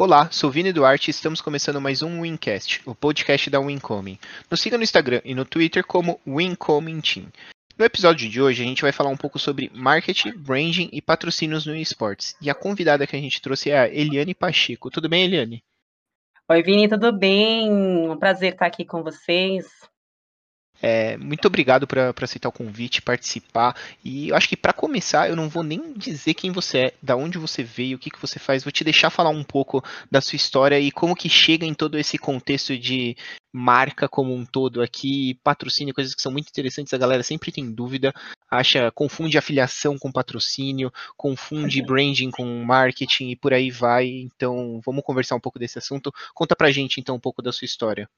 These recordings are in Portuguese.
Olá, sou Vini Duarte e estamos começando mais um Wincast, o podcast da Wincoming. Nos siga no Instagram e no Twitter como Wincoming Team. No episódio de hoje a gente vai falar um pouco sobre marketing, branding e patrocínios no esportes. E a convidada que a gente trouxe é a Eliane Pacheco. Tudo bem, Eliane? Oi, Vini, tudo bem? Um prazer estar aqui com vocês. É, muito obrigado por aceitar o convite, participar. E eu acho que para começar, eu não vou nem dizer quem você é, da onde você veio, o que, que você faz. Vou te deixar falar um pouco da sua história e como que chega em todo esse contexto de marca como um todo aqui, patrocínio, coisas que são muito interessantes. A galera sempre tem dúvida, acha, confunde afiliação com patrocínio, confunde branding com marketing e por aí vai. Então, vamos conversar um pouco desse assunto. Conta pra gente então um pouco da sua história.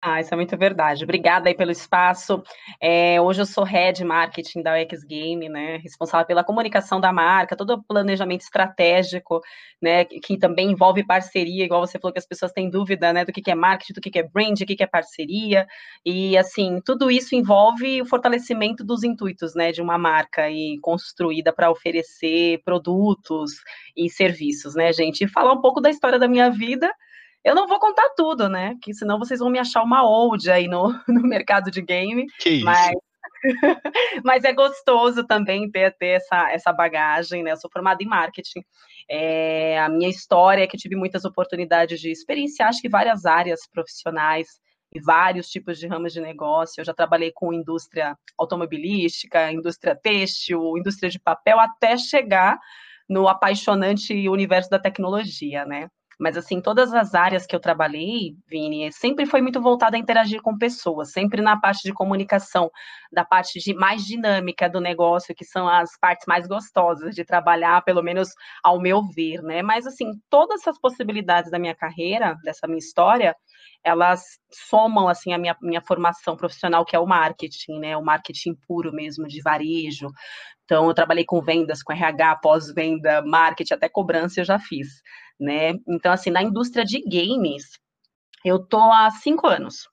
Ah, isso é muito verdade. Obrigada aí pelo espaço. É, hoje eu sou Head Marketing da X Game, né? Responsável pela comunicação da marca, todo o planejamento estratégico, né? Que também envolve parceria, igual você falou que as pessoas têm dúvida, né? Do que é marketing, do que é brand, do que é parceria. E assim, tudo isso envolve o fortalecimento dos intuitos, né? De uma marca e construída para oferecer produtos e serviços, né, gente? E falar um pouco da história da minha vida eu não vou contar tudo, né? Que senão vocês vão me achar uma old aí no, no mercado de game. Que isso. Mas, mas é gostoso também ter, ter essa, essa bagagem, né? Eu sou formada em marketing. É, a minha história é que tive muitas oportunidades de experienciar, acho que várias áreas profissionais e vários tipos de ramos de negócio. Eu já trabalhei com indústria automobilística, indústria têxtil, indústria de papel, até chegar no apaixonante universo da tecnologia, né? Mas, assim, todas as áreas que eu trabalhei, Vini, sempre foi muito voltada a interagir com pessoas, sempre na parte de comunicação, da parte de, mais dinâmica do negócio, que são as partes mais gostosas de trabalhar, pelo menos ao meu ver, né? Mas, assim, todas essas possibilidades da minha carreira, dessa minha história, elas somam, assim, a minha, minha formação profissional, que é o marketing, né? O marketing puro mesmo, de varejo. Então, eu trabalhei com vendas, com RH, pós-venda, marketing, até cobrança eu já fiz né? Então, assim, na indústria de games, eu tô há cinco anos.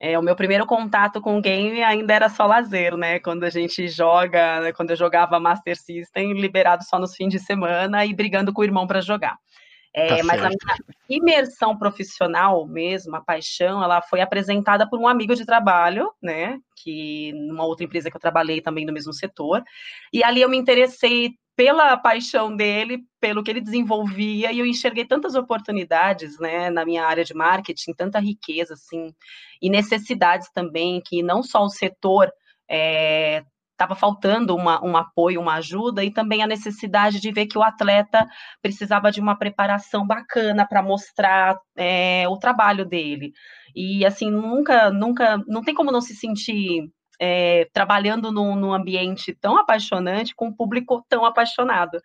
É, o meu primeiro contato com game ainda era só lazer, né? Quando a gente joga, quando eu jogava Master System, liberado só nos fins de semana e brigando com o irmão para jogar. É, tá mas a minha imersão profissional mesmo, a paixão, ela foi apresentada por um amigo de trabalho, né? Que numa outra empresa que eu trabalhei também no mesmo setor. E ali eu me interessei pela paixão dele, pelo que ele desenvolvia, e eu enxerguei tantas oportunidades, né, na minha área de marketing, tanta riqueza, assim, e necessidades também, que não só o setor estava faltando uma, um apoio, uma ajuda, e também a necessidade de ver que o atleta precisava de uma preparação bacana para mostrar é, o trabalho dele. E, assim, nunca, nunca, não tem como não se sentir é, trabalhando num, num, ambiente tão apaixonante, com um público tão apaixonado.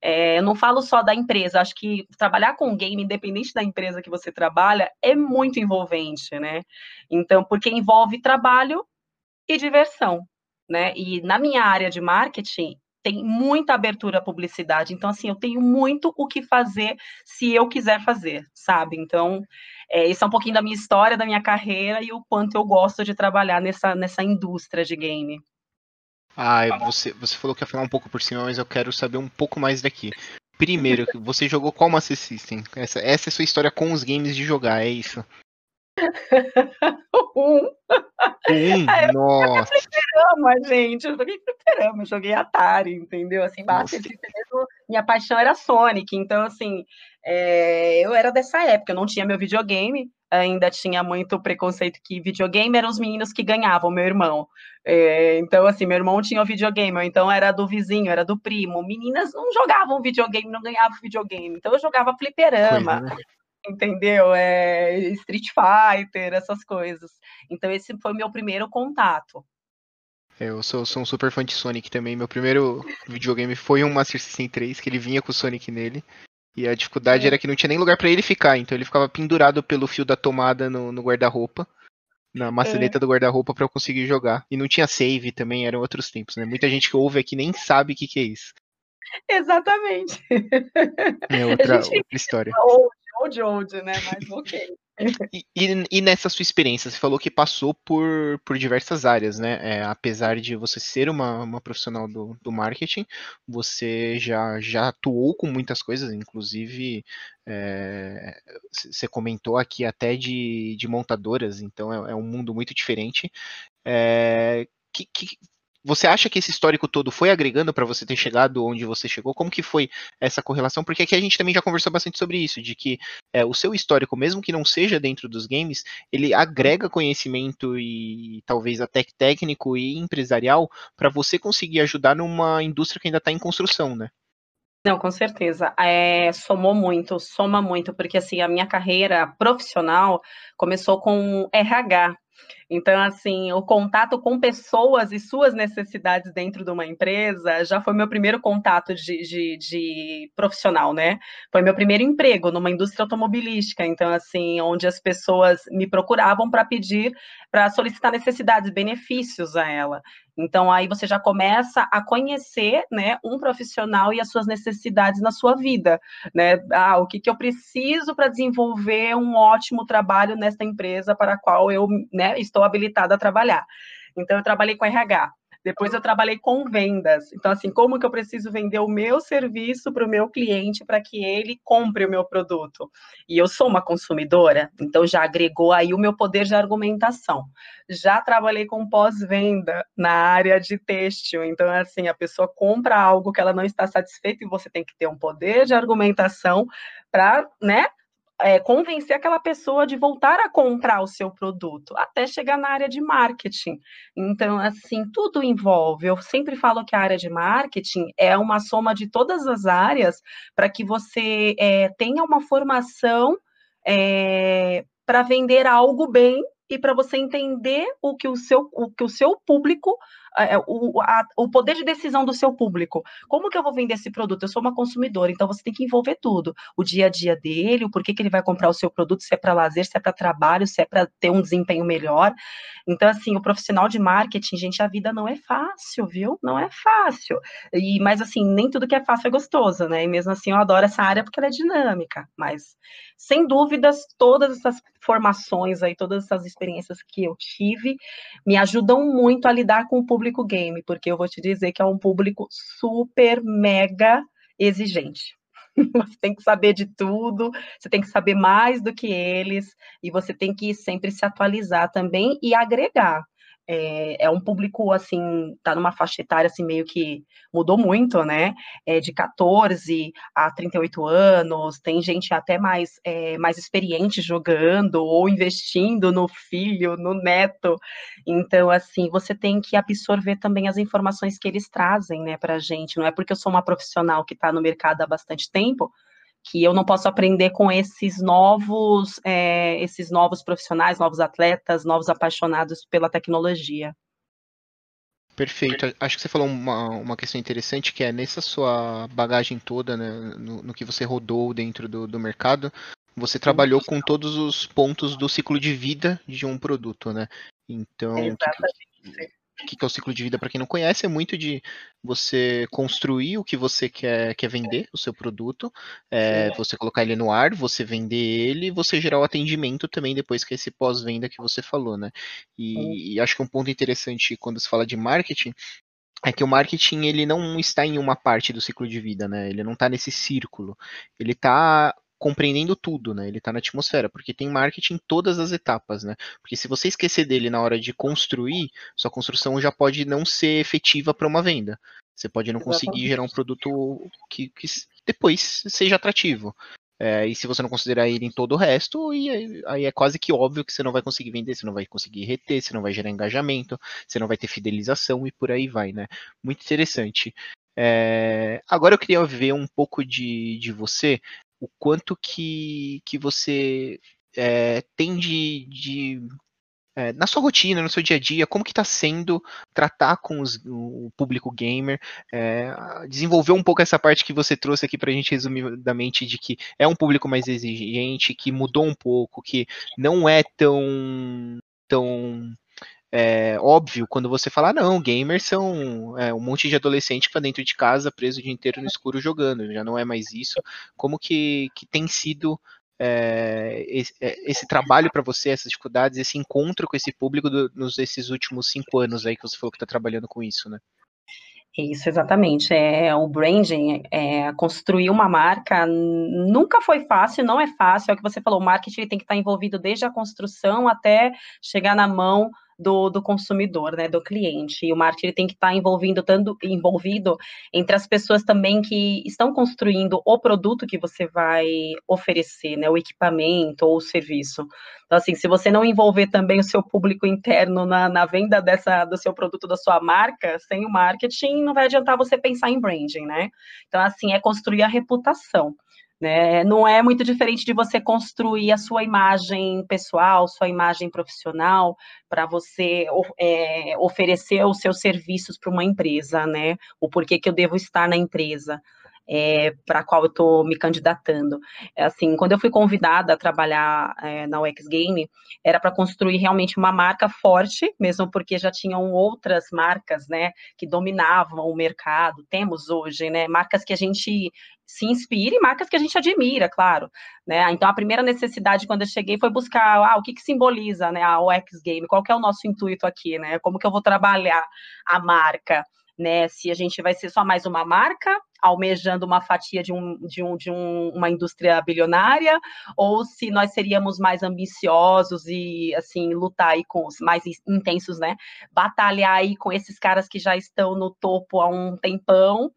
É, eu não falo só da empresa, acho que trabalhar com game, independente da empresa que você trabalha, é muito envolvente, né? Então, porque envolve trabalho e diversão, né? E na minha área de marketing, tem muita abertura à publicidade. Então, assim, eu tenho muito o que fazer se eu quiser fazer, sabe? Então, é, isso é um pouquinho da minha história, da minha carreira e o quanto eu gosto de trabalhar nessa, nessa indústria de game. Ah, você, você falou que ia falar um pouco por cima, mas eu quero saber um pouco mais daqui. Primeiro, você jogou qual Master System? Essa, essa é a sua história com os games de jogar, é isso? um. Um? É, Nossa. Eu fliperama, gente. Eu joguei fliperama, eu joguei Atari, entendeu? Assim, System mesmo, minha paixão era Sonic. Então, assim, é, eu era dessa época, eu não tinha meu videogame, ainda tinha muito preconceito que videogame eram os meninos que ganhavam, meu irmão. É, então, assim, meu irmão tinha o videogame, então era do vizinho, era do primo. Meninas não jogavam videogame, não ganhavam videogame. Então eu jogava fliperama. Coisa, né? Entendeu? É, Street Fighter, essas coisas. Então, esse foi meu primeiro contato. É, eu sou, sou um super fã de Sonic também. Meu primeiro videogame foi um Master System 3, que ele vinha com o Sonic nele. E a dificuldade é. era que não tinha nem lugar para ele ficar, então ele ficava pendurado pelo fio da tomada no, no guarda-roupa, na maçaneta é. do guarda-roupa para eu conseguir jogar. E não tinha save também, eram outros tempos, né? Muita gente que ouve aqui nem sabe o que, que é isso. Exatamente. É outra, outra história. Old, old, old, né? Mas ok. E, e, e, nessa sua experiência, você falou que passou por, por diversas áreas, né? É, apesar de você ser uma, uma profissional do, do marketing, você já, já atuou com muitas coisas, inclusive é, você comentou aqui até de, de montadoras, então é, é um mundo muito diferente. É, que, que, você acha que esse histórico todo foi agregando para você ter chegado onde você chegou? Como que foi essa correlação? Porque aqui a gente também já conversou bastante sobre isso, de que é, o seu histórico, mesmo que não seja dentro dos games, ele agrega conhecimento e talvez até técnico e empresarial para você conseguir ajudar numa indústria que ainda está em construção, né? Não, com certeza. É, somou muito, soma muito, porque assim, a minha carreira profissional começou com RH, então, assim, o contato com pessoas e suas necessidades dentro de uma empresa já foi meu primeiro contato de, de, de profissional, né? Foi meu primeiro emprego numa indústria automobilística. Então, assim, onde as pessoas me procuravam para pedir, para solicitar necessidades, benefícios a ela. Então, aí você já começa a conhecer, né, um profissional e as suas necessidades na sua vida, né? Ah, o que, que eu preciso para desenvolver um ótimo trabalho nesta empresa para a qual eu né, estou habilitada a trabalhar. Então, eu trabalhei com RH. Depois eu trabalhei com vendas. Então, assim, como que eu preciso vender o meu serviço para o meu cliente para que ele compre o meu produto? E eu sou uma consumidora, então já agregou aí o meu poder de argumentação. Já trabalhei com pós-venda na área de têxtil. Então, assim, a pessoa compra algo que ela não está satisfeita e você tem que ter um poder de argumentação para, né, é, convencer aquela pessoa de voltar a comprar o seu produto, até chegar na área de marketing. Então, assim, tudo envolve. Eu sempre falo que a área de marketing é uma soma de todas as áreas para que você é, tenha uma formação é, para vender algo bem e para você entender o que o seu, o que o seu público o, a, o poder de decisão do seu público. Como que eu vou vender esse produto? Eu sou uma consumidora, então você tem que envolver tudo. O dia a dia dele, o porquê que ele vai comprar o seu produto, se é para lazer, se é para trabalho, se é para ter um desempenho melhor. Então, assim, o profissional de marketing, gente, a vida não é fácil, viu? Não é fácil. E, mas, assim, nem tudo que é fácil é gostoso, né? E mesmo assim, eu adoro essa área porque ela é dinâmica. Mas, sem dúvidas, todas essas formações aí, todas essas experiências que eu tive, me ajudam muito a lidar com o público público game, porque eu vou te dizer que é um público super mega exigente. Você tem que saber de tudo, você tem que saber mais do que eles, e você tem que sempre se atualizar também e agregar é, é, um público, assim, tá numa faixa etária, assim, meio que mudou muito, né? É, de 14 a 38 anos, tem gente até mais, é, mais experiente jogando ou investindo no filho, no neto. Então, assim, você tem que absorver também as informações que eles trazem, né, pra gente. Não é porque eu sou uma profissional que está no mercado há bastante tempo que eu não posso aprender com esses novos, é, esses novos profissionais, novos atletas, novos apaixonados pela tecnologia. Perfeito. Acho que você falou uma, uma questão interessante que é nessa sua bagagem toda, né, no, no que você rodou dentro do, do mercado, você trabalhou com todos os pontos do ciclo de vida de um produto, né? Então, Exatamente o que é o ciclo de vida para quem não conhece, é muito de você construir o que você quer, quer vender, o seu produto, é, você colocar ele no ar, você vender ele, você gerar o atendimento também depois que é esse pós-venda que você falou, né? E, e, acho que um ponto interessante quando se fala de marketing é que o marketing ele não está em uma parte do ciclo de vida, né? Ele não está nesse círculo. Ele está compreendendo tudo, né? Ele está na atmosfera, porque tem marketing em todas as etapas, né? Porque se você esquecer dele na hora de construir, sua construção já pode não ser efetiva para uma venda. Você pode não Exatamente. conseguir gerar um produto que, que depois seja atrativo. É, e se você não considerar ele em todo o resto, aí, aí, é quase que óbvio que você não vai conseguir vender, você não vai conseguir reter, você não vai gerar engajamento, você não vai ter fidelização e por aí vai, né? Muito interessante. É, agora eu queria ver um pouco de, de você o quanto que, que você é, tem de, de é, na sua rotina, no seu dia a dia, como que está sendo tratar com os, o público gamer, é, desenvolver um pouco essa parte que você trouxe aqui para a gente resumidamente de que é um público mais exigente, que mudou um pouco, que não é tão tão é, óbvio quando você fala, não, gamers são é, um monte de adolescente para dentro de casa, preso o dia inteiro no escuro jogando, já não é mais isso. Como que, que tem sido é, esse, é, esse, trabalho para você, essas dificuldades, esse encontro com esse público do, nos esses últimos cinco anos aí que você falou que está trabalhando com isso, né? Isso, exatamente. É, o branding, é, construir uma marca nunca foi fácil, não é fácil. É o que você falou, o marketing tem que estar envolvido desde a construção até chegar na mão do, do consumidor, né, do cliente. E o marketing tem que estar tá envolvido, tanto, envolvido entre as pessoas também que estão construindo o produto que você vai oferecer, né, o equipamento ou o serviço. Então, assim, se você não envolver também o seu público interno na, na venda dessa, do seu produto, da sua marca, sem o marketing, não vai adiantar você pensar em branding, né? Então, assim, é construir a reputação. Né? Não é muito diferente de você construir a sua imagem pessoal, sua imagem profissional, para você é, oferecer os seus serviços para uma empresa, né? O porquê que eu devo estar na empresa. É, para a qual eu estou me candidatando. É assim, quando eu fui convidada a trabalhar é, na UX Game, era para construir realmente uma marca forte, mesmo porque já tinham outras marcas, né, que dominavam o mercado. Temos hoje, né, marcas que a gente se inspire, marcas que a gente admira, claro, né? Então a primeira necessidade quando eu cheguei foi buscar, ah, o que que simboliza, né, a UX Game? Qual que é o nosso intuito aqui, né? Como que eu vou trabalhar a marca? Né, se a gente vai ser só mais uma marca, almejando uma fatia de, um, de, um, de um, uma indústria bilionária, ou se nós seríamos mais ambiciosos e, assim, lutar aí com os mais intensos, né? Batalhar aí com esses caras que já estão no topo há um tempão,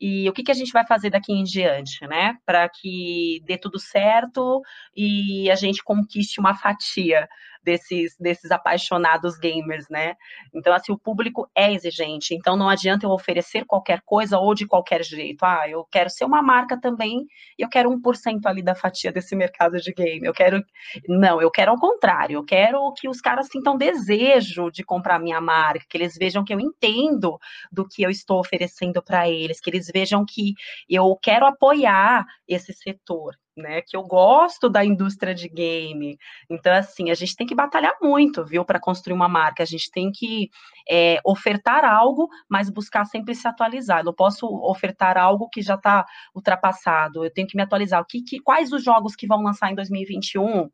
e o que, que a gente vai fazer daqui em diante, né? Para que dê tudo certo e a gente conquiste uma fatia desses, desses apaixonados gamers, né? Então, assim, o público é exigente, então não adianta eu oferecer qualquer coisa ou de qualquer jeito. Ah, eu quero ser uma marca também e eu quero 1% ali da fatia desse mercado de game. Eu quero. Não, eu quero ao contrário, eu quero que os caras sintam desejo de comprar minha marca, que eles vejam que eu entendo do que eu estou oferecendo para eles, que eles vejam que eu quero apoiar esse setor né? Que eu gosto da indústria de game. Então, assim, a gente tem que batalhar muito, viu, para construir uma marca. A gente tem que é, ofertar algo, mas buscar sempre se atualizar. Eu não posso ofertar algo que já está ultrapassado. Eu tenho que me atualizar. O que, que, quais os jogos que vão lançar em 2021?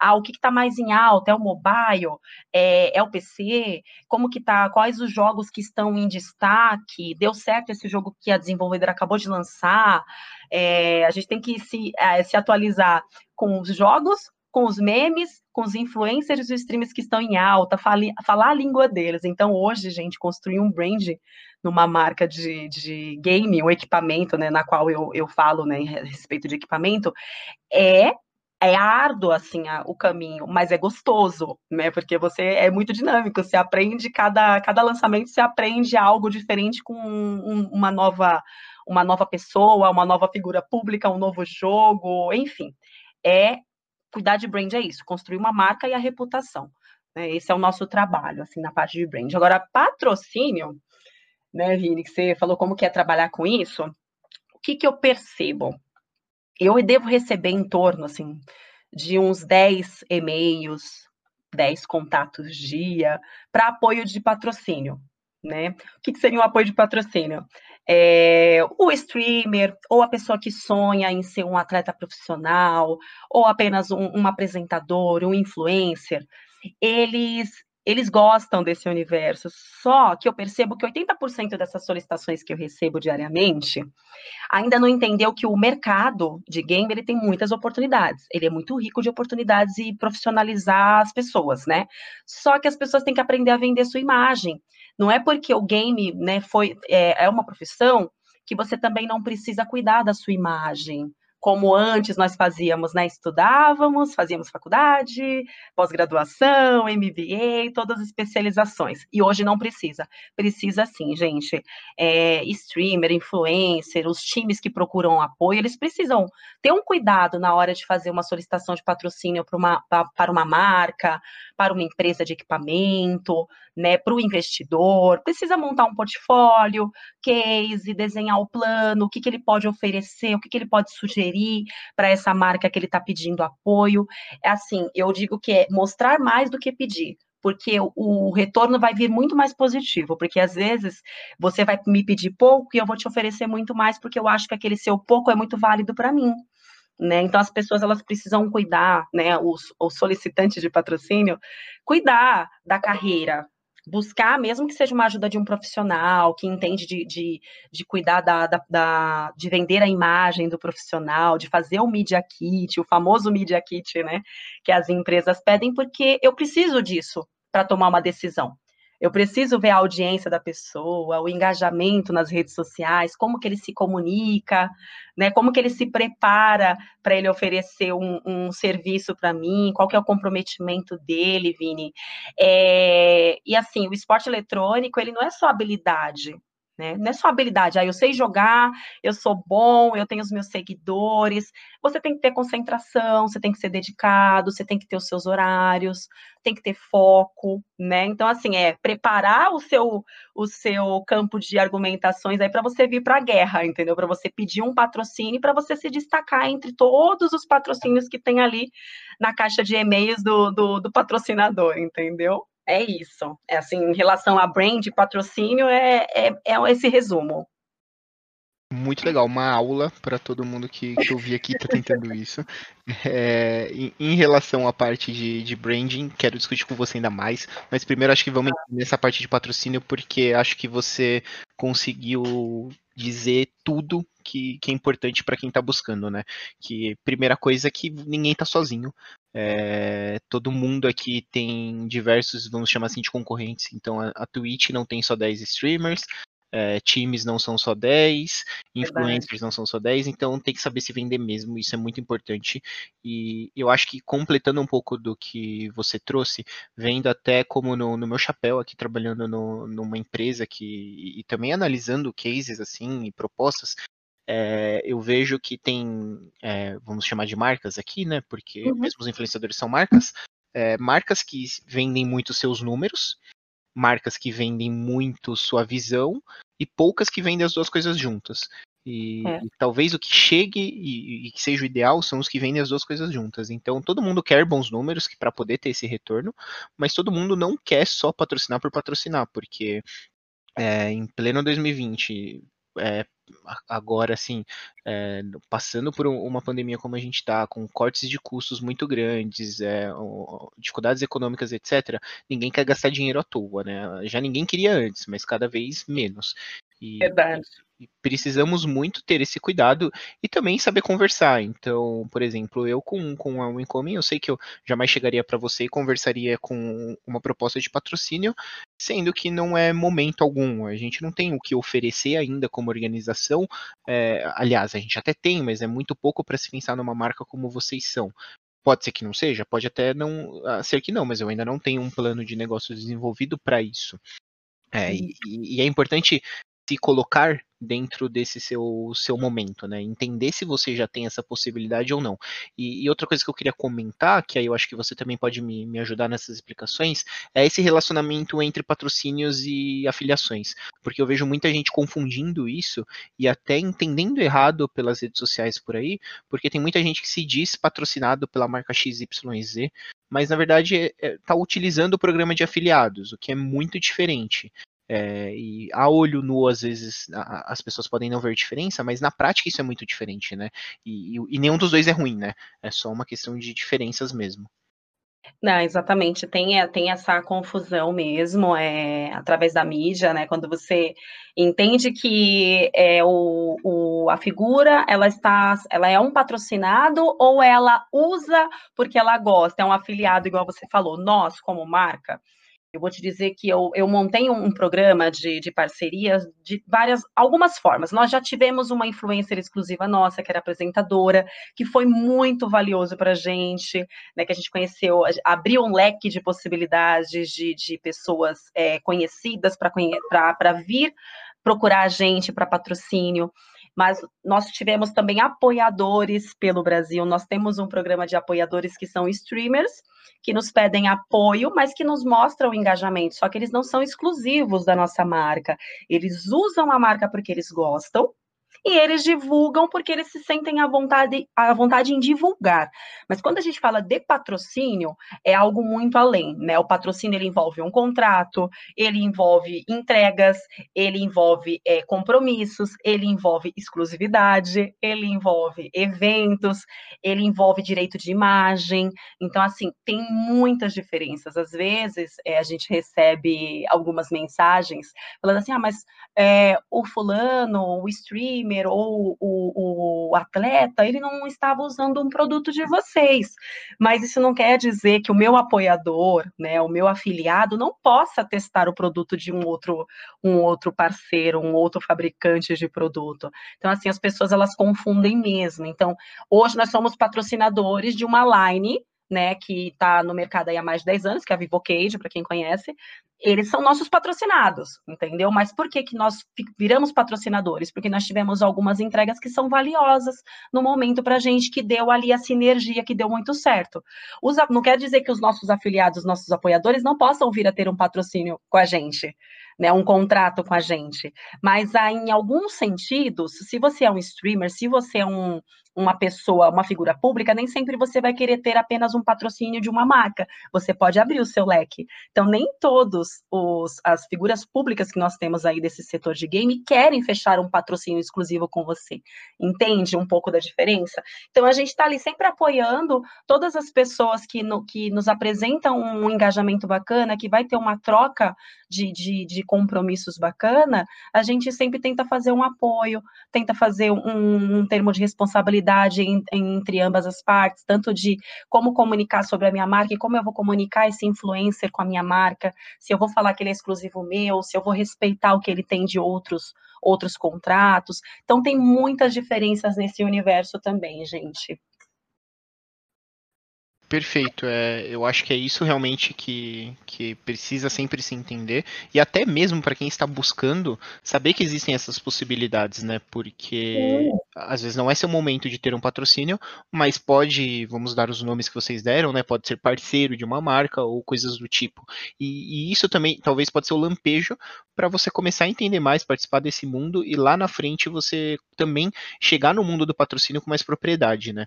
Ah, o que está mais em alta? É o mobile? É, é o PC? Como que tá? Quais os jogos que estão em destaque? Deu certo esse jogo que a desenvolvedora acabou de lançar? É, a gente tem que se, é, se atualizar com os jogos, com os memes, com os influencers e os streamers que estão em alta, fali, falar a língua deles. Então, hoje, gente, construir um brand numa marca de, de game, um equipamento, né, na qual eu, eu falo, né, a respeito de equipamento, é é árduo assim a, o caminho, mas é gostoso, né? Porque você é muito dinâmico, você aprende cada, cada lançamento, você aprende algo diferente com um, uma nova uma nova pessoa, uma nova figura pública, um novo jogo, enfim. É cuidar de brand é isso, construir uma marca e a reputação. Né? Esse é o nosso trabalho, assim, na parte de brand. Agora, patrocínio, né, Vini, que você falou como que é trabalhar com isso, o que que eu percebo? Eu devo receber em torno, assim, de uns 10 e-mails, 10 contatos dia para apoio de patrocínio, né? O que, seria um apoio de patrocínio? É, o streamer, ou a pessoa que sonha em ser um atleta profissional, ou apenas um, um apresentador, um influencer, eles eles gostam desse universo. Só que eu percebo que 80% dessas solicitações que eu recebo diariamente ainda não entendeu que o mercado de game ele tem muitas oportunidades. Ele é muito rico de oportunidades e profissionalizar as pessoas, né? Só que as pessoas têm que aprender a vender sua imagem. Não é porque o game, né, foi é, é uma profissão que você também não precisa cuidar da sua imagem como antes nós fazíamos, né? Estudávamos, fazíamos faculdade, pós-graduação, MBA, todas as especializações. E hoje não precisa. Precisa sim, gente. É, streamer, influencer, os times que procuram apoio, eles precisam ter um cuidado na hora de fazer uma solicitação de patrocínio para uma, para uma marca, para uma empresa de equipamento, né? Para o investidor. Precisa montar um portfólio, case, desenhar o plano, o que, que ele pode oferecer, o que, que ele pode sugerir sugerir para essa marca que ele está pedindo apoio. É assim, eu digo que é mostrar mais do que pedir porque o retorno vai vir muito mais positivo, porque às vezes você vai me pedir pouco e eu vou te oferecer muito mais, porque eu acho que aquele seu pouco é muito válido para mim. né? Então as pessoas elas precisam cuidar, né? Os, os solicitantes de patrocínio, cuidar da carreira, buscar, mesmo que seja uma ajuda de um profissional que entende de, de, de cuidar da, da, da, de vender a imagem do profissional, de fazer o media kit, o famoso media kit, né? Que as empresas pedem, porque eu preciso disso para tomar uma decisão. Eu preciso ver a audiência da pessoa, o engajamento nas redes sociais, como que ele se comunica, né? Como que ele se prepara para ele oferecer um, um serviço para mim, qual que é o comprometimento dele, Vini. É, e assim, o esporte eletrônico, ele não é só habilidade, né? Não é só habilidade, ah, eu sei jogar, eu sou bom, eu tenho os meus seguidores. Você tem que ter concentração, você tem que ser dedicado, você tem que ter os seus horários, tem que ter foco, né? Então, assim, é preparar o seu, o seu campo de argumentações aí para você vir para a guerra, entendeu? Para você pedir um patrocínio, para você se destacar entre todos os patrocínios que tem ali na caixa de e-mails do, do, do patrocinador, entendeu? É isso. É assim, em relação a brand, patrocínio, é, é, é esse resumo. Muito legal, uma aula para todo mundo que, que eu vi aqui está tentando isso. É, em, em, relação à parte de, de, branding, quero discutir com você ainda mais, mas primeiro acho que vamos nessa parte de patrocínio, porque acho que você conseguiu dizer tudo que, que é importante para quem está buscando, né? Que primeira coisa é que ninguém está sozinho. É, todo mundo aqui tem diversos, vamos chamar assim, de concorrentes. Então a, a Twitch não tem só 10 streamers, é, times não são só 10, influencers Verdade. não são só 10, então tem que saber se vender mesmo, isso é muito importante. E eu acho que completando um pouco do que você trouxe, vendo até como no, no meu chapéu aqui trabalhando no, numa empresa que, e também analisando cases assim e propostas, é, eu vejo que tem, é, vamos chamar de marcas aqui, né? Porque uhum. mesmo os influenciadores são marcas, é, marcas que vendem muito seus números, marcas que vendem muito sua visão e poucas que vendem as duas coisas juntas. E, é. e talvez o que chegue e, e, que seja o ideal são os que vendem as duas coisas juntas. Então todo mundo quer bons números para poder ter esse retorno, mas todo mundo não quer só patrocinar por patrocinar, porque é, em pleno 2020 é, agora, assim, é, passando por uma pandemia como a gente está, com cortes de custos muito grandes, é, dificuldades econômicas, etc., ninguém quer gastar dinheiro à toa, né? Já ninguém queria antes, mas cada vez menos. E, Verdade precisamos muito ter esse cuidado e também saber conversar. Então, por exemplo, eu com, com a Wincoming, eu sei que eu jamais chegaria para você e conversaria com uma proposta de patrocínio, sendo que não é momento algum. A gente não tem o que oferecer ainda como organização. É, aliás, a gente até tem, mas é muito pouco para se pensar numa marca como vocês são. Pode ser que não seja, pode até não ah, ser que não, mas eu ainda não tenho um plano de negócio desenvolvido para isso. É, e, e, é importante se colocar dentro desse seu, seu momento, né? Entender se você já tem essa possibilidade ou não. E, e, outra coisa que eu queria comentar, que aí eu acho que você também pode me, me ajudar nessas explicações, é esse relacionamento entre patrocínios e afiliações. Porque eu vejo muita gente confundindo isso e até entendendo errado pelas redes sociais por aí, porque tem muita gente que se diz patrocinado pela marca XYZ, mas na verdade está é, é, utilizando o programa de afiliados, o que é muito diferente. É, e a olho nu, às vezes, a, as pessoas podem não ver diferença, mas na prática isso é muito diferente, né? E, e, e, nenhum dos dois é ruim, né? É só uma questão de diferenças mesmo. Não, exatamente, tem, é, tem essa confusão mesmo, é, através da mídia, né? Quando você entende que é, o, o, a figura ela está, ela é um patrocinado ou ela usa porque ela gosta, é um afiliado, igual você falou, nós, como marca eu vou te dizer que eu, eu montei um, programa de, de parcerias de várias, algumas formas. Nós já tivemos uma influencer exclusiva nossa, que era apresentadora, que foi muito valioso para a gente, né, que a gente conheceu, abriu um leque de possibilidades de, de pessoas é, conhecidas para vir procurar a gente para patrocínio mas nós tivemos também apoiadores pelo Brasil. Nós temos um programa de apoiadores que são streamers, que nos pedem apoio, mas que nos mostram engajamento. Só que eles não são exclusivos da nossa marca. Eles usam a marca porque eles gostam e eles divulgam porque eles se sentem à vontade, à vontade em divulgar. Mas quando a gente fala de patrocínio, é algo muito além, né? O patrocínio ele envolve um contrato, ele envolve entregas, ele envolve é, compromissos, ele envolve exclusividade, ele envolve eventos, ele envolve direito de imagem. Então, assim, tem muitas diferenças. Às vezes, é, a gente recebe algumas mensagens falando assim: ah, mas é, o fulano, o streamer ou o, o, atleta, ele não estava usando um produto de vocês. Mas isso não quer dizer que o meu apoiador, né, o meu afiliado, não possa testar o produto de um outro, um outro parceiro, um outro fabricante de produto. Então, assim, as pessoas elas confundem mesmo. Então, hoje nós somos patrocinadores de uma line né, que está no mercado há mais de 10 anos, que é a Vivocage, para quem conhece, eles são nossos patrocinados, entendeu? Mas por que, que nós viramos patrocinadores? Porque nós tivemos algumas entregas que são valiosas no momento para a gente, que deu ali a sinergia, que deu muito certo. Os, não quer dizer que os nossos afiliados, nossos apoiadores, não possam vir a ter um patrocínio com a gente, né, um contrato com a gente. Mas ah, em alguns sentidos, se você é um streamer, se você é um, uma pessoa, uma figura pública, nem sempre você vai querer ter apenas um patrocínio de uma marca. Você pode abrir o seu leque. Então, nem todos os, as figuras públicas que nós temos aí desse setor de game querem fechar um patrocínio exclusivo com você. Entende um pouco da diferença? Então, a gente está ali sempre apoiando todas as pessoas que, no, que nos apresentam um engajamento bacana, que vai ter uma troca de, de, de compromissos bacana, a gente sempre tenta fazer um apoio, tenta fazer um, um termo de responsabilidade em, entre ambas as partes, tanto de como comunicar sobre a minha marca e como eu vou comunicar esse influencer com a minha marca, se eu vou falar que ele é exclusivo meu, se eu vou respeitar o que ele tem de outros outros contratos. Então tem muitas diferenças nesse universo também, gente. Perfeito. É, eu acho que é isso realmente que, que precisa sempre se entender. E até mesmo para quem está buscando, saber que existem essas possibilidades, né? Porque às vezes não é seu momento de ter um patrocínio, mas pode, vamos dar os nomes que vocês deram, né? Pode ser parceiro de uma marca ou coisas do tipo. E, e isso também talvez pode ser o lampejo para você começar a entender mais, participar desse mundo e lá na frente você também chegar no mundo do patrocínio com mais propriedade, né?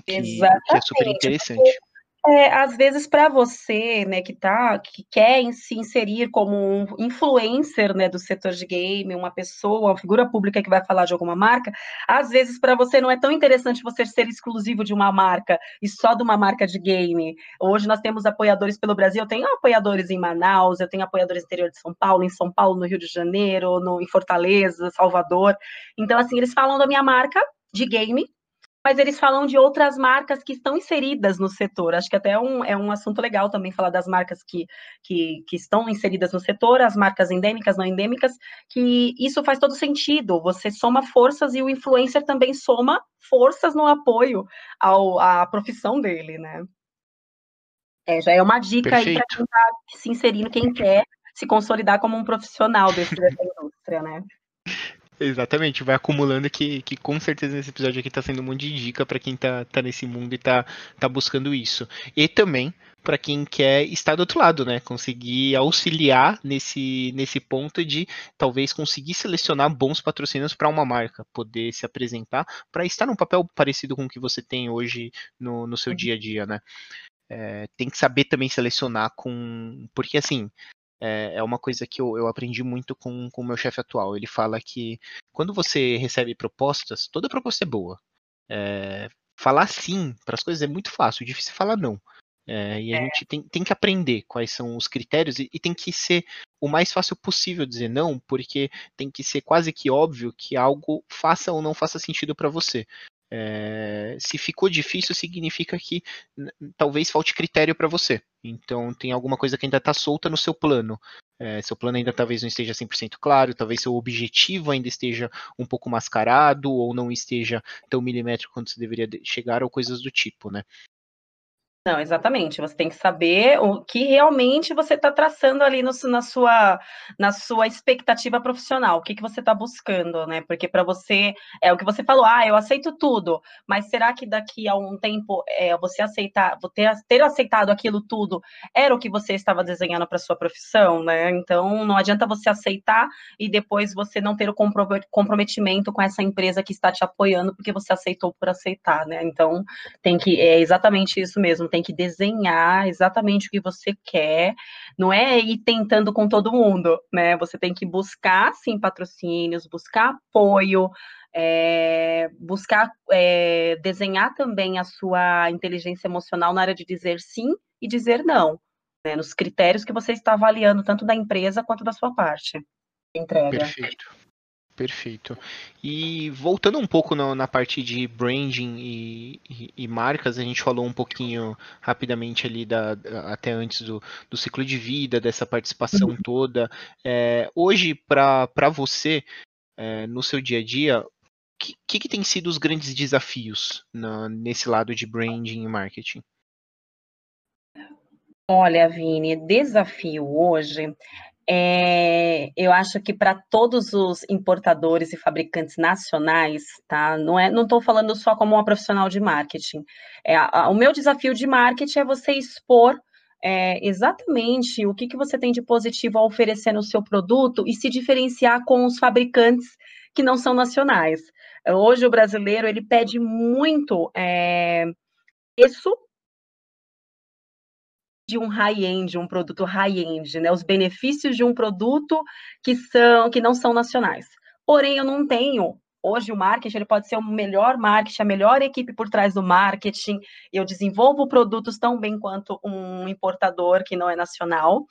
Que, Exatamente. que é super interessante. É, às vezes para você, né, que tá, que quer se inserir como um influencer, né, do setor de game, uma pessoa, uma figura pública que vai falar de alguma marca, às vezes para você não é tão interessante você ser exclusivo de uma marca e só de uma marca de game. Hoje nós temos apoiadores pelo Brasil, eu tenho apoiadores em Manaus, eu tenho apoiadores no interior de São Paulo, em São Paulo, no Rio de Janeiro, no, em Fortaleza, Salvador. Então, assim, eles falam da minha marca de game, mas eles falam de outras marcas que estão inseridas no setor. Acho que até é um, é um assunto legal também falar das marcas que, que, que estão inseridas no setor, as marcas endêmicas, não endêmicas, que isso faz todo sentido. Você soma forças e o influencer também soma forças no apoio ao, à profissão dele, né? É, já é uma dica Perfeito. aí para quem está se inserindo, quem quer se consolidar como um profissional desse, dessa indústria, né? Exatamente, vai acumulando que, que com certeza nesse episódio aqui tá sendo um monte de dica para quem tá, tá nesse mundo e tá, tá buscando isso. E também para quem quer estar do outro lado, né? Conseguir auxiliar nesse, nesse ponto de talvez conseguir selecionar bons patrocínios para uma marca, poder se apresentar para estar num papel parecido com o que você tem hoje no, no seu uhum. dia a dia, né? É, tem que saber também selecionar com. Porque assim, é, é uma coisa que eu, eu aprendi muito com, o meu chefe atual. Ele fala que quando você recebe propostas, toda proposta é boa. É, falar sim para as coisas é muito fácil, difícil é falar não. É, e a é. gente tem, tem que aprender quais são os critérios e, e, tem que ser o mais fácil possível dizer não, porque tem que ser quase que óbvio que algo faça ou não faça sentido para você. É, se ficou difícil, significa que talvez falte critério para você. Então, tem alguma coisa que ainda está solta no seu plano. É, seu plano ainda talvez não esteja 100% claro, talvez seu objetivo ainda esteja um pouco mascarado, ou não esteja tão milimétrico quanto você deveria chegar, ou coisas do tipo, né? Não, exatamente. Você tem que saber o que realmente você está traçando ali no, na, sua, na sua expectativa profissional, o que, que você está buscando, né? Porque para você, é o que você falou, ah, eu aceito tudo, mas será que daqui a um tempo é, você aceitar, ter, ter aceitado aquilo tudo era o que você estava desenhando para sua profissão, né? Então não adianta você aceitar e depois você não ter o comprometimento com essa empresa que está te apoiando porque você aceitou por aceitar, né? Então tem que, é exatamente isso mesmo tem que desenhar exatamente o que você quer, não é ir tentando com todo mundo, né? Você tem que buscar, sim, patrocínios, buscar apoio, é, buscar é, desenhar também a sua inteligência emocional na área de dizer sim e dizer não, né, nos critérios que você está avaliando, tanto da empresa quanto da sua parte. Entrega. Perfeito. Perfeito. E voltando um pouco no, na parte de branding e, e, e, marcas, a gente falou um pouquinho rapidamente ali da, até antes do, do ciclo de vida, dessa participação uhum. toda. É, hoje, para você, é, no seu dia a dia, o que, que, que, tem sido os grandes desafios na, nesse lado de branding e marketing? Olha, Vini, desafio hoje é, eu acho que para todos os importadores e fabricantes nacionais, tá? Não é, não estou falando só como uma profissional de marketing. É, a, o meu desafio de marketing é você expor é, exatamente o que, que você tem de positivo a oferecer no seu produto e se diferenciar com os fabricantes que não são nacionais. Hoje o brasileiro ele pede muito é, preço de um high-end, um produto high-end, né? Os benefícios de um produto que são que não são nacionais. Porém, eu não tenho Hoje o marketing ele pode ser o melhor marketing, a melhor equipe por trás do marketing. Eu desenvolvo produtos tão bem quanto um importador que não é nacional.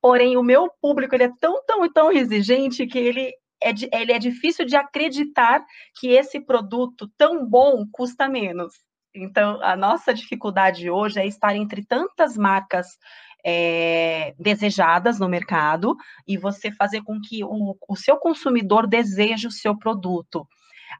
Porém, o meu público ele é tão, tão, tão exigente que ele é, ele é difícil de acreditar que esse produto tão bom custa menos. Então, a nossa dificuldade hoje é estar entre tantas marcas é, desejadas no mercado e você fazer com que o, o seu consumidor deseje o seu produto.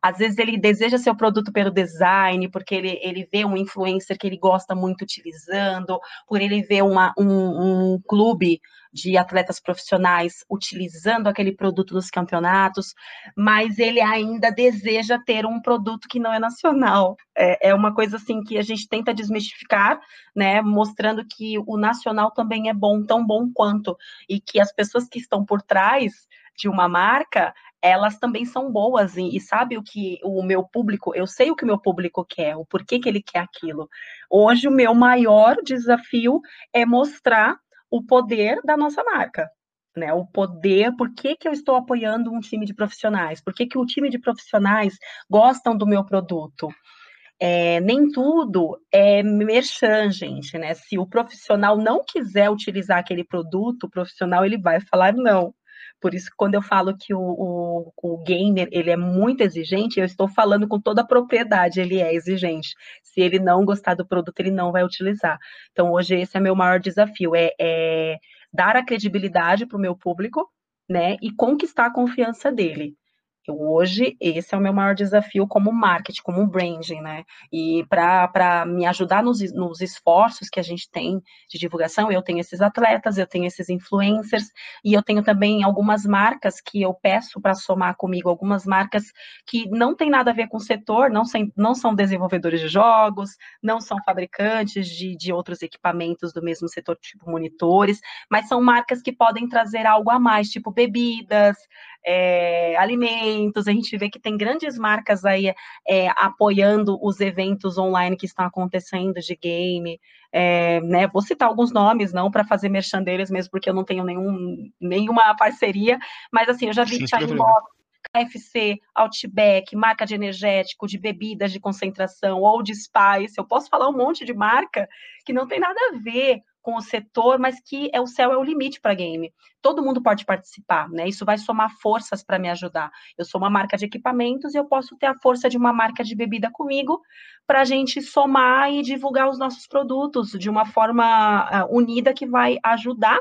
Às vezes ele deseja seu produto pelo design, porque ele, ele vê um influencer que ele gosta muito utilizando, por ele ver uma, um, um clube de atletas profissionais utilizando aquele produto nos campeonatos, mas ele ainda deseja ter um produto que não é nacional. É, é uma coisa assim que a gente tenta desmistificar, né, mostrando que o nacional também é bom, tão bom quanto, e que as pessoas que estão por trás de uma marca, elas também são boas e, e sabe o que o meu público, eu sei o que o meu público quer, o porquê que ele quer aquilo. Hoje o meu maior desafio é mostrar o poder da nossa marca. Né, o poder, por que, que eu estou apoiando um time de profissionais? Por que, que o time de profissionais gostam do meu produto? É, nem tudo é merchan, gente, né? Se o profissional não quiser utilizar aquele produto, o profissional ele vai falar não. Por isso, quando eu falo que o, o, o, gamer ele é muito exigente, eu estou falando com toda a propriedade, ele é exigente. Se ele não gostar do produto, ele não vai utilizar. Então, hoje, esse é meu maior desafio, é, é dar a credibilidade para o meu público, né, e conquistar a confiança dele. Eu, hoje, esse é o meu maior desafio como marketing, como branding, né? E para me ajudar nos, nos esforços que a gente tem de divulgação, eu tenho esses atletas, eu tenho esses influencers, e eu tenho também algumas marcas que eu peço para somar comigo, algumas marcas que não tem nada a ver com o setor, não, sem, não são desenvolvedores de jogos, não são fabricantes de, de outros equipamentos do mesmo setor, tipo monitores, mas são marcas que podem trazer algo a mais, tipo bebidas, é, alimentos, a gente vê que tem grandes marcas aí é, apoiando os eventos online que estão acontecendo de game. É, né, vou citar alguns nomes, não para fazer merchan deles mesmo, porque eu não tenho nenhum, nenhuma parceria, mas assim, eu já vi China Box, KFC, Outback, marca de energético, de bebidas de concentração ou de Spice. Eu posso falar um monte de marca que não tem nada a ver com o setor, mas que é o céu é o limite para game. Todo mundo pode participar, né? Isso vai somar forças para me ajudar. Eu sou uma marca de equipamentos e eu posso ter a força de uma marca de bebida comigo para a gente somar e divulgar os nossos produtos de uma forma uh, unida que vai ajudar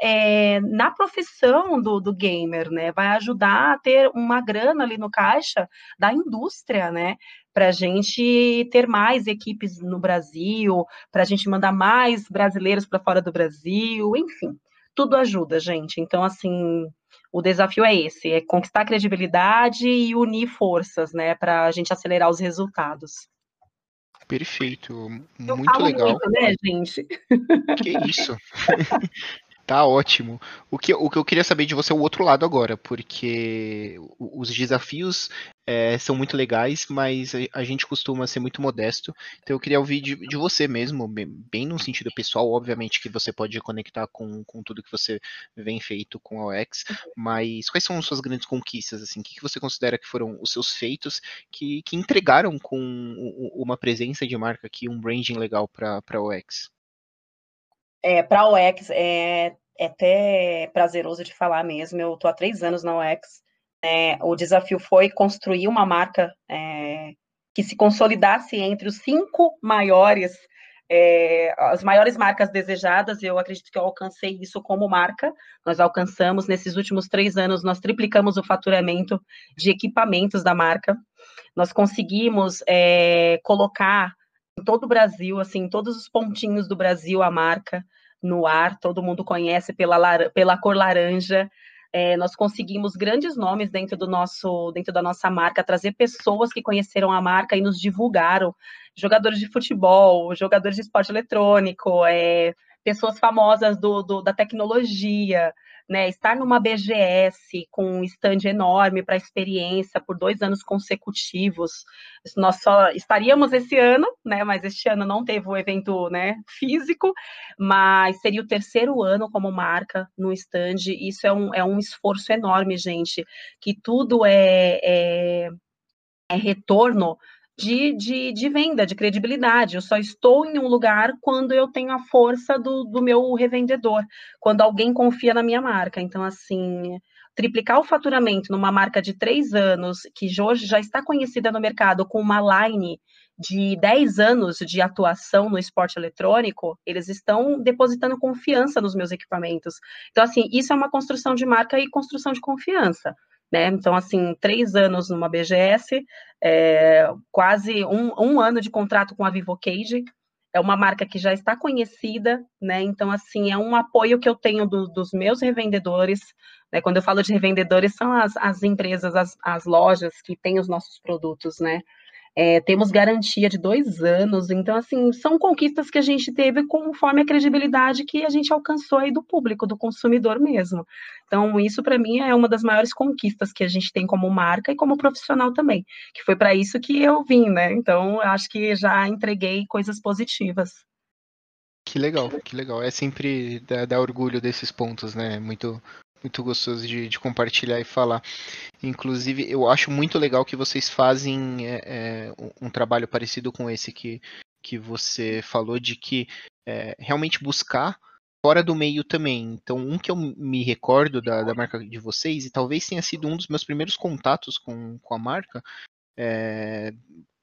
é, na profissão do, do gamer, né? Vai ajudar a ter uma grana ali no caixa da indústria, né? Para a gente ter mais equipes no Brasil, para a gente mandar mais brasileiros para fora do Brasil, enfim, tudo ajuda, gente. Então, assim, o desafio é esse: é conquistar credibilidade e unir forças, né, para a gente acelerar os resultados. Perfeito, muito legal. Muito, né, gente? Que isso? Tá ótimo. O que, o que eu queria saber de você é o outro lado agora, porque os desafios é, são muito legais, mas a, gente costuma ser muito modesto. Então eu queria ouvir de, de você mesmo, bem, no sentido pessoal, obviamente que você pode conectar com, com tudo que você vem feito com a OX, mas quais são as suas grandes conquistas? Assim, o que, que você considera que foram os seus feitos que, que entregaram com uma presença de marca aqui, um branding legal para a OX? É, para a UX, é, é até prazeroso de falar mesmo. Eu estou há três anos na UX. É, o desafio foi construir uma marca é, que se consolidasse entre os cinco maiores, é, as maiores marcas desejadas. Eu acredito que eu alcancei isso como marca. Nós alcançamos nesses últimos três anos, nós triplicamos o faturamento de equipamentos da marca. Nós conseguimos é, colocar em todo o Brasil, assim, todos os pontinhos do Brasil a marca no ar, todo mundo conhece pela, pela cor laranja. É, nós conseguimos grandes nomes dentro do nosso, dentro da nossa marca, trazer pessoas que conheceram a marca e nos divulgaram, jogadores de futebol, jogadores de esporte eletrônico, é, pessoas famosas do, do da tecnologia, né, estar numa BGS com um stand enorme para experiência por dois anos consecutivos. Nós só estaríamos esse ano, né, mas este ano não teve o evento né, físico, mas seria o terceiro ano como marca no stand. Isso é um, é um esforço enorme, gente, que tudo é, é, é retorno de, de, de, venda, de credibilidade. Eu só estou em um lugar quando eu tenho a força do, do meu revendedor, quando alguém confia na minha marca. Então, assim, triplicar o faturamento numa marca de três anos, que hoje já está conhecida no mercado com uma line de 10 anos de atuação no esporte eletrônico, eles estão depositando confiança nos meus equipamentos. Então, assim, isso é uma construção de marca e construção de confiança. Né? Então, assim, três anos numa BGS, é, quase um, um, ano de contrato com a Vivocage, é uma marca que já está conhecida, né? Então, assim, é um apoio que eu tenho do, dos meus revendedores. Né? Quando eu falo de revendedores, são as, as empresas, as, as lojas que têm os nossos produtos, né? É, temos garantia de dois anos, então, assim, são conquistas que a gente teve conforme a credibilidade que a gente alcançou aí do público, do consumidor mesmo. Então, isso para mim é uma das maiores conquistas que a gente tem como marca e como profissional também, que foi para isso que eu vim, né? Então, acho que já entreguei coisas positivas. Que legal, que legal. É sempre dar orgulho desses pontos, né? Muito, muito gostoso de, de, compartilhar e falar. Inclusive, eu acho muito legal que vocês fazem é, é, um trabalho parecido com esse que, que você falou, de que é, realmente buscar fora do meio também. Então, um que eu me recordo da, da marca de vocês, e talvez tenha sido um dos meus primeiros contatos com, com a marca, é,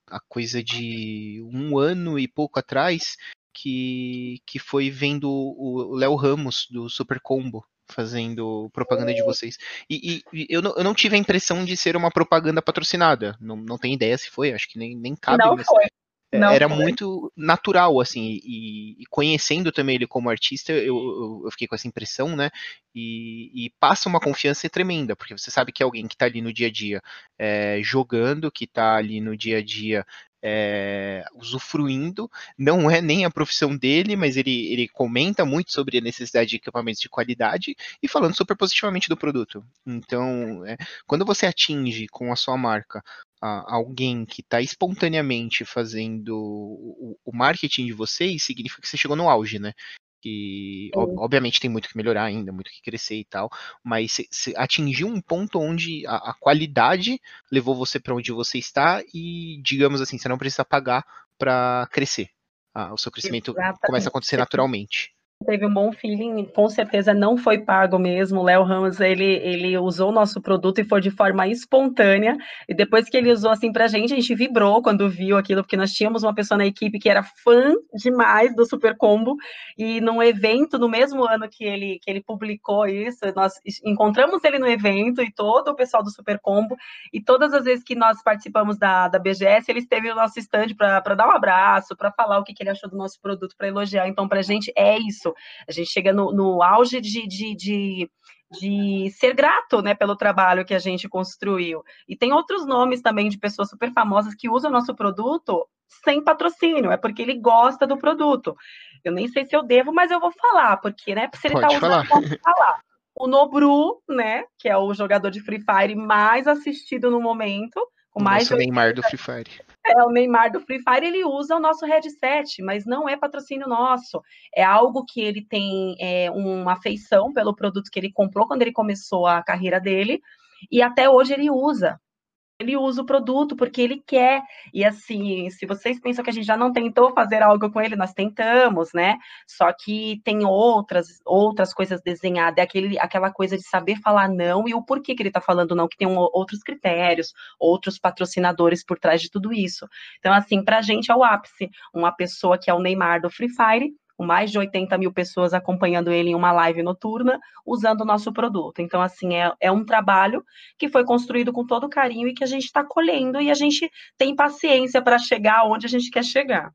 a coisa de um ano e pouco atrás, que, que foi vendo o Léo Ramos do Super Combo fazendo propaganda de vocês. E, e, eu, não, eu não tive a impressão de ser uma propaganda patrocinada. Não, não tenho ideia se foi, acho que nem, nem cabe. Não mas... foi. É, não era foi. muito natural, assim, e, e, conhecendo também ele como artista, eu, eu, eu fiquei com essa impressão, né? E, e, passa uma confiança tremenda, porque você sabe que é alguém que está ali no dia a dia é, jogando, que está ali no dia a dia é, usufruindo, não é nem a profissão dele, mas ele, ele comenta muito sobre a necessidade de equipamentos de qualidade e falando super positivamente do produto. Então, é, quando você atinge com a sua marca a, alguém que está espontaneamente fazendo o, o marketing de vocês, significa que você chegou no auge, né? que obviamente tem muito que melhorar ainda, muito que crescer e tal, mas você atingiu um ponto onde a, a qualidade levou você para onde você está e, digamos assim, você não precisa pagar para crescer. Ah, o seu crescimento Exatamente. começa a acontecer naturalmente. Teve um bom feeling, com certeza não foi pago mesmo. O Léo Ramos, ele, ele usou o nosso produto e foi de forma espontânea. E depois que ele usou assim pra gente, a gente vibrou quando viu aquilo, porque nós tínhamos uma pessoa na equipe que era fã demais do Super Combo. E num evento, no mesmo ano que ele, que ele publicou isso, nós encontramos ele no evento e todo o pessoal do Super Combo. E todas as vezes que nós participamos da, da BGS, ele esteve no nosso stand para dar um abraço, para falar o que, que ele achou do nosso produto, para elogiar. Então, pra gente é isso. A gente chega no, no auge de, de, de, de, ser grato né, pelo trabalho que a gente construiu. E tem outros nomes também de pessoas super famosas que usam o nosso produto sem patrocínio, é porque ele gosta do produto. Eu nem sei se eu devo, mas eu vou falar, porque, né, se ele está usando, falar. eu posso falar. O Nobru, né, que é o jogador de Free Fire mais assistido no momento, com mais Nossa, Neymar do Free Fire. É, o Neymar do Free Fire, ele usa o nosso headset, mas não é patrocínio nosso. É algo que ele tem é, uma afeição pelo produto que ele comprou quando ele começou a carreira dele, e até hoje ele usa ele usa o produto porque ele quer. E assim, se vocês pensam que a gente já não tentou fazer algo com ele, nós tentamos, né? Só que tem outras outras coisas desenhadas, é aquele, aquela coisa de saber falar não e o porquê que ele está falando não, que tem um, outros critérios, outros patrocinadores por trás de tudo isso. Então, assim, para a gente é o ápice. Uma pessoa que é o Neymar do Free Fire com mais de 80 mil pessoas acompanhando ele em uma live noturna, usando o nosso produto. Então, assim, é, é um trabalho que foi construído com todo carinho e que a gente está colhendo e a gente tem paciência para chegar onde a gente quer chegar.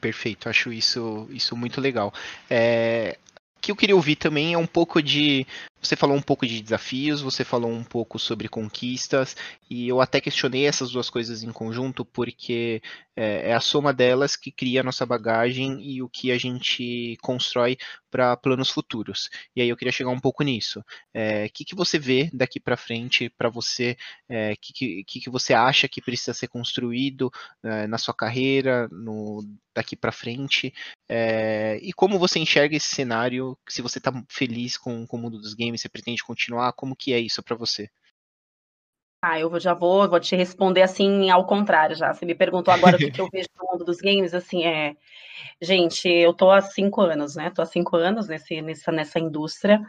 Perfeito, acho isso, isso muito legal. É, que eu queria ouvir também é um pouco de. Você falou um pouco de desafios, você falou um pouco sobre conquistas, e eu até questionei essas duas coisas em conjunto, porque é, é a soma delas que cria a nossa bagagem e o que a gente constrói para planos futuros. E aí eu queria chegar um pouco nisso. O é, que, que você vê daqui para frente para você? O é, que, que, que você acha que precisa ser construído é, na sua carreira, no, daqui para frente? É, e como você enxerga esse cenário? Se você está feliz com, com o mundo dos games, você pretende continuar? Como que é isso para você? Ah, eu já vou, vou te responder assim ao contrário já. Você me perguntou agora o que, que eu vejo no mundo dos games, assim, é. Gente, eu tô há cinco anos, né? Tô há cinco anos nesse, nessa, nessa indústria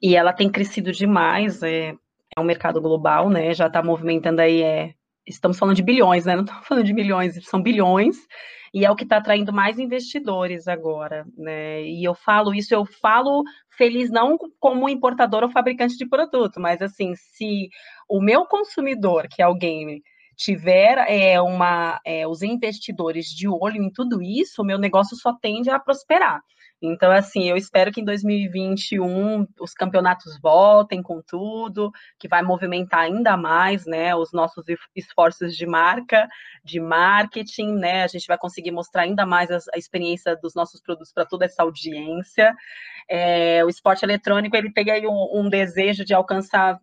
e ela tem crescido demais. É, é um mercado global, né? Já tá movimentando aí, é, estamos falando de bilhões, né? Não estamos falando de milhões, são bilhões e é o que está atraindo mais investidores agora, né? E eu falo isso, eu falo feliz não como importador ou fabricante de produto, mas assim, se o meu consumidor, que é game, tiver é, uma, é, os investidores de olho em tudo isso, o meu negócio só tende a prosperar. Então, assim, eu espero que em 2021 os campeonatos voltem com tudo, que vai movimentar ainda mais, né, os nossos esforços de marca, de marketing, né, a gente vai conseguir mostrar ainda mais a, a experiência dos nossos produtos para toda essa audiência. É, o esporte eletrônico, ele tem aí um, um desejo de alcançar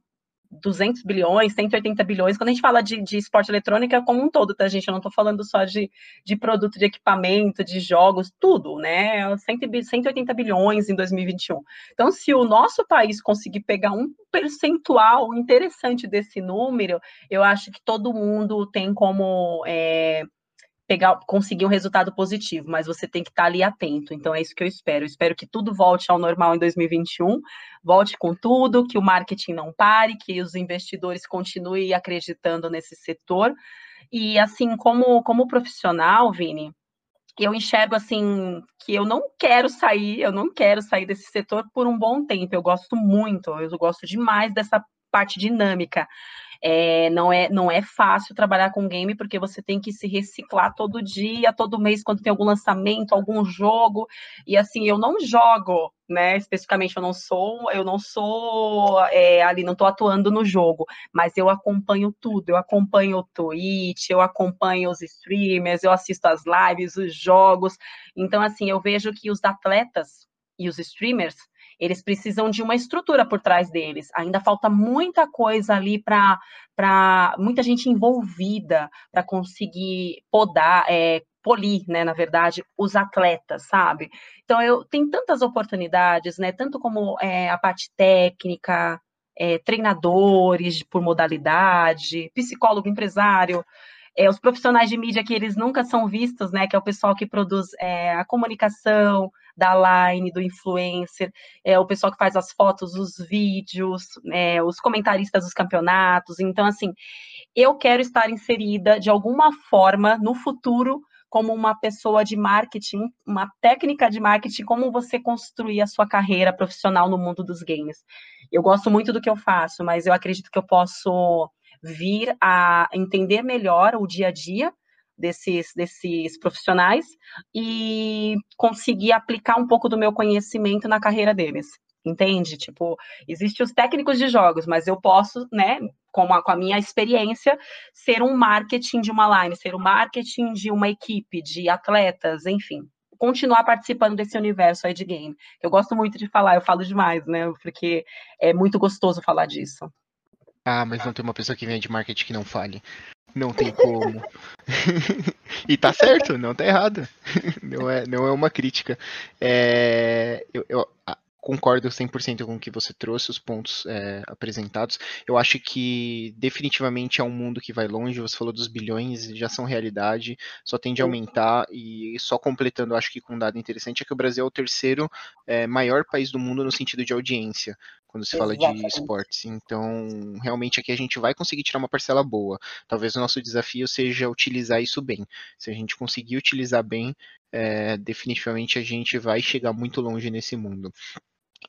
200 bilhões, 180 bilhões. Quando a gente fala de, de esporte eletrônico, é como um todo, tá, gente? Eu não estou falando só de, de produto de equipamento, de jogos, tudo, né? 180 bilhões em 2021. Então, se o nosso país conseguir pegar um percentual interessante desse número, eu acho que todo mundo tem como. É, pegar, conseguir um resultado positivo, mas você tem que estar ali atento. Então é isso que eu espero. Eu espero que tudo volte ao normal em 2021, volte com tudo, que o marketing não pare, que os investidores continuem acreditando nesse setor. E assim, como, como profissional, Vini, eu enxergo assim que eu não quero sair, eu não quero sair desse setor por um bom tempo. Eu gosto muito, eu gosto demais dessa parte dinâmica. É, não, é, não é fácil trabalhar com game porque você tem que se reciclar todo dia, todo mês, quando tem algum lançamento, algum jogo. E assim, eu não jogo, né? Especificamente, eu não sou, eu não sou é, ali, não estou atuando no jogo, mas eu acompanho tudo, eu acompanho o Twitch, eu acompanho os streamers, eu assisto as lives, os jogos. Então, assim, eu vejo que os atletas e os streamers eles precisam de uma estrutura por trás deles. Ainda falta muita coisa ali para muita gente envolvida para conseguir podar, é, polir, né, na verdade, os atletas, sabe? Então, eu tem tantas oportunidades, né, tanto como é, a parte técnica, é, treinadores por modalidade, psicólogo, empresário, é, os profissionais de mídia que eles nunca são vistos, né? Que é o pessoal que produz é, a comunicação da line, do influencer, é o pessoal que faz as fotos, os vídeos, é, os comentaristas dos campeonatos. Então, assim, eu quero estar inserida de alguma forma no futuro como uma pessoa de marketing, uma técnica de marketing, como você construir a sua carreira profissional no mundo dos games. Eu gosto muito do que eu faço, mas eu acredito que eu posso vir a entender melhor o dia a dia desses, desses profissionais e conseguir aplicar um pouco do meu conhecimento na carreira deles. Entende? Tipo, existem os técnicos de jogos, mas eu posso, né, com a, com a minha experiência, ser um marketing de uma line, ser um marketing de uma equipe, de atletas, enfim, continuar participando desse universo aí de game. Eu gosto muito de falar, eu falo demais, né? Porque é muito gostoso falar disso. Ah, mas não tem uma pessoa que vem de marketing que não fale. Não tem como. e tá certo, não tá errado. Não é, não é uma crítica. É, eu, eu, concordo 100% com o que você trouxe, os pontos é, apresentados. Eu acho que definitivamente é um mundo que vai longe. Você falou dos bilhões, já são realidade, só tende a aumentar. E só completando, acho que com um dado interessante, é que o Brasil é o terceiro é, maior país do mundo no sentido de audiência quando se fala de esportes. Então, realmente aqui a gente vai conseguir tirar uma parcela boa. Talvez o nosso desafio seja utilizar isso bem. Se a gente conseguir utilizar bem, é, definitivamente a gente vai chegar muito longe nesse mundo.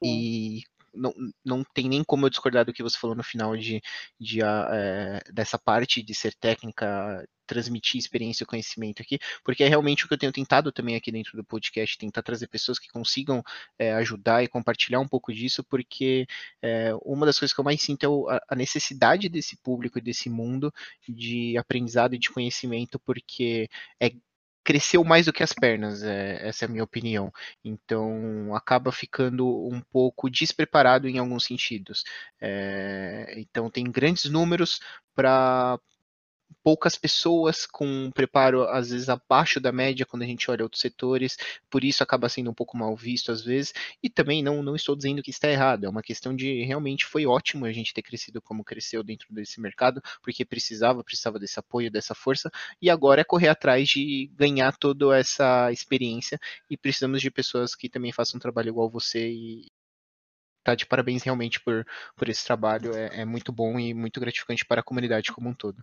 E não, não tem nem como eu discordar do que você falou no final de, de é, dessa parte de ser técnica, transmitir experiência e conhecimento aqui, porque é realmente o que eu tenho tentado também aqui dentro do podcast, tentar trazer pessoas que consigam é, ajudar e compartilhar um pouco disso, porque é, uma das coisas que eu mais sinto é a necessidade desse público e desse mundo de aprendizado e de conhecimento, porque é cresceu mais do que as pernas, é, essa é a minha opinião. Então acaba ficando um pouco despreparado em alguns sentidos. É, então tem grandes números para poucas pessoas com um preparo às vezes abaixo da média quando a gente olha outros setores, por isso acaba sendo um pouco mal visto às vezes, e também não, não estou dizendo que está errado, é uma questão de realmente foi ótimo a gente ter crescido como cresceu dentro desse mercado, porque precisava, precisava desse apoio, dessa força, e agora é correr atrás de ganhar toda essa experiência, e precisamos de pessoas que também façam um trabalho igual você e tá de parabéns realmente por, por esse trabalho, é, é muito bom e muito gratificante para a comunidade como um todo.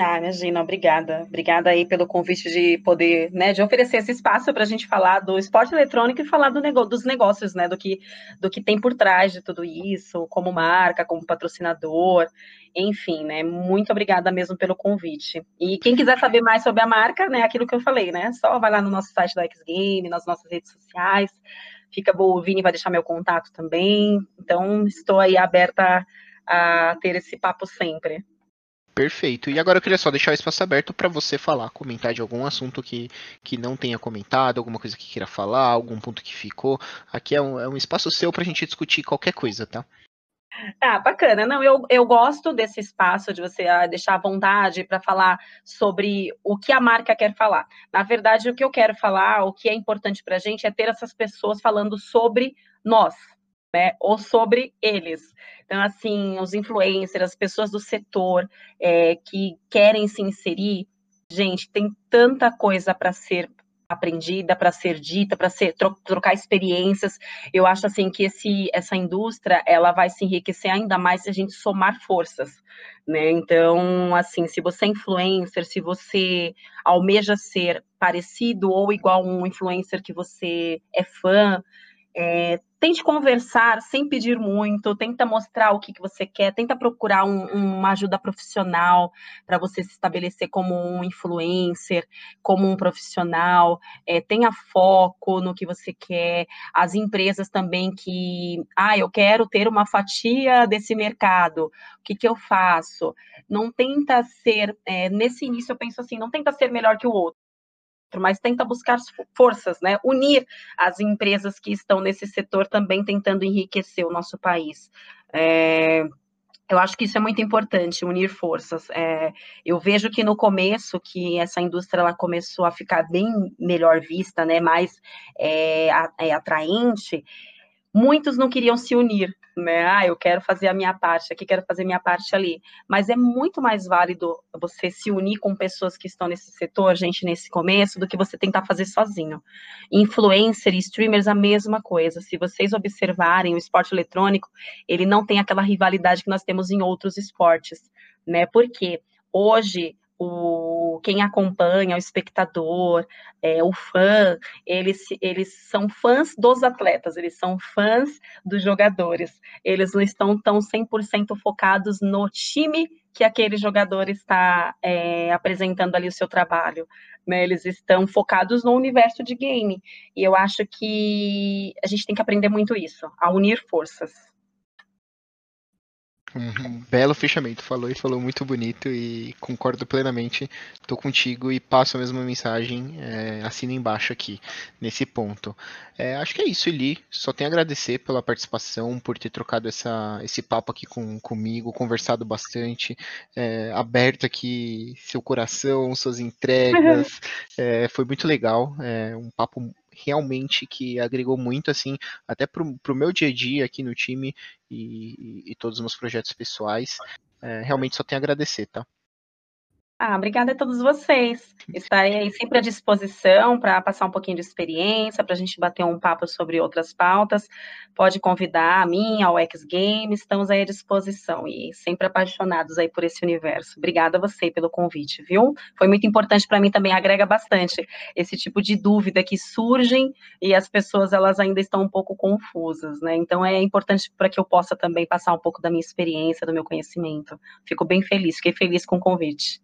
Ah, imagina, obrigada. Obrigada aí pelo convite de poder, né, de oferecer esse espaço para a gente falar do esporte eletrônico e falar do nego dos negócios, né, do que, do que tem por trás de tudo isso, como marca, como patrocinador, enfim, né, muito obrigada mesmo pelo convite. E quem quiser saber mais sobre a marca, né, aquilo que eu falei, né, só vai lá no nosso site da X Game, nas nossas redes sociais, fica bom, o Vini vai deixar meu contato também, então estou aí aberta a ter esse papo sempre. Perfeito. E agora eu queria só deixar o espaço aberto para você falar, comentar de algum assunto que, que não tenha comentado, alguma coisa que queira falar, algum ponto que ficou. Aqui é um, é um espaço seu para a gente discutir qualquer coisa, tá? Ah, bacana. Não, eu, eu gosto desse espaço de você ah, deixar à vontade para falar sobre o que a marca quer falar. Na verdade, o que eu quero falar, o que é importante para a gente é ter essas pessoas falando sobre nós, né? Ou sobre eles. Então, assim, os influencers, as pessoas do setor é, que querem se inserir, gente, tem tanta coisa para ser aprendida, para ser dita, para ser tro trocar experiências. Eu acho assim que esse, essa indústria ela vai se enriquecer ainda mais se a gente somar forças, né? Então, assim, se você é influencer, se você almeja ser parecido ou igual um influencer que você é fã, é, tente conversar sem pedir muito, tenta mostrar o que, que você quer, tenta procurar um, uma ajuda profissional para você se estabelecer como um influencer, como um profissional, é, tenha foco no que você quer. As empresas também que, ah, eu quero ter uma fatia desse mercado, o que, que eu faço? Não tenta ser, é, nesse início eu penso assim, não tenta ser melhor que o outro mas tenta buscar forças, né? Unir as empresas que estão nesse setor também tentando enriquecer o nosso país. É, eu acho que isso é muito importante, unir forças. É, eu vejo que no começo, que essa indústria ela começou a ficar bem melhor vista, né? Mais é, é atraente muitos não queriam se unir, né? Ah, eu quero fazer a minha parte aqui, quero fazer minha parte ali. Mas é muito mais válido você se unir com pessoas que estão nesse setor, gente, nesse começo, do que você tentar fazer sozinho. Influencer e streamers, a mesma coisa. Se vocês observarem o esporte eletrônico, ele não tem aquela rivalidade que nós temos em outros esportes, né? Porque hoje o, quem acompanha, o espectador, é, o fã, eles, eles são fãs dos atletas, eles são fãs dos jogadores. Eles não estão tão 100% focados no time que aquele jogador está é, apresentando ali o seu trabalho. Né? Eles estão focados no universo de game. E eu acho que a gente tem que aprender muito isso, a unir forças. Um belo fechamento, falou e falou muito bonito e concordo plenamente. Tô contigo e passo a mesma mensagem, é, assina embaixo aqui, nesse ponto. É, acho que é isso, Eli. Só tenho a agradecer pela participação, por ter trocado essa, esse papo aqui com, comigo, conversado bastante, é, aberto aqui seu coração, suas entregas. Foi muito legal, é, um papo realmente que agregou muito, assim, até pro, pro meu dia a dia aqui no time e, e, e todos os meus projetos pessoais. É, realmente só tenho a agradecer, tá? Ah, obrigada a todos vocês. Estarei aí sempre à disposição para passar um pouquinho de experiência, para a gente bater um papo sobre outras pautas. Pode convidar a mim, ao X Games, estamos aí à disposição e sempre apaixonados aí por esse universo. Obrigada a você pelo convite, viu? Foi muito importante para mim também, agrega bastante esse tipo de dúvida que surgem e as pessoas elas ainda estão um pouco confusas, né? Então é importante para que eu possa também passar um pouco da minha experiência, do meu conhecimento. Fico bem feliz, fiquei feliz com o convite.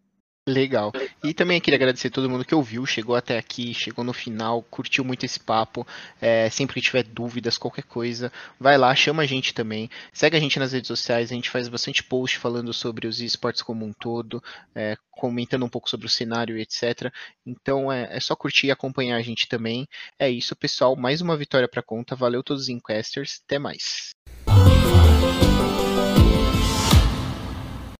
Legal. E também queria agradecer a todo mundo que ouviu, chegou até aqui, chegou no final, curtiu muito esse papo. É, sempre que tiver dúvidas, qualquer coisa, vai lá, chama a gente também. Segue a gente nas redes sociais, a gente faz bastante post falando sobre os esportes como um todo, é, comentando um pouco sobre o cenário e etc. Então é, é, só curtir e acompanhar a gente também. É isso, pessoal. Mais uma vitória para conta. Valeu todos os Inquesters. Até mais.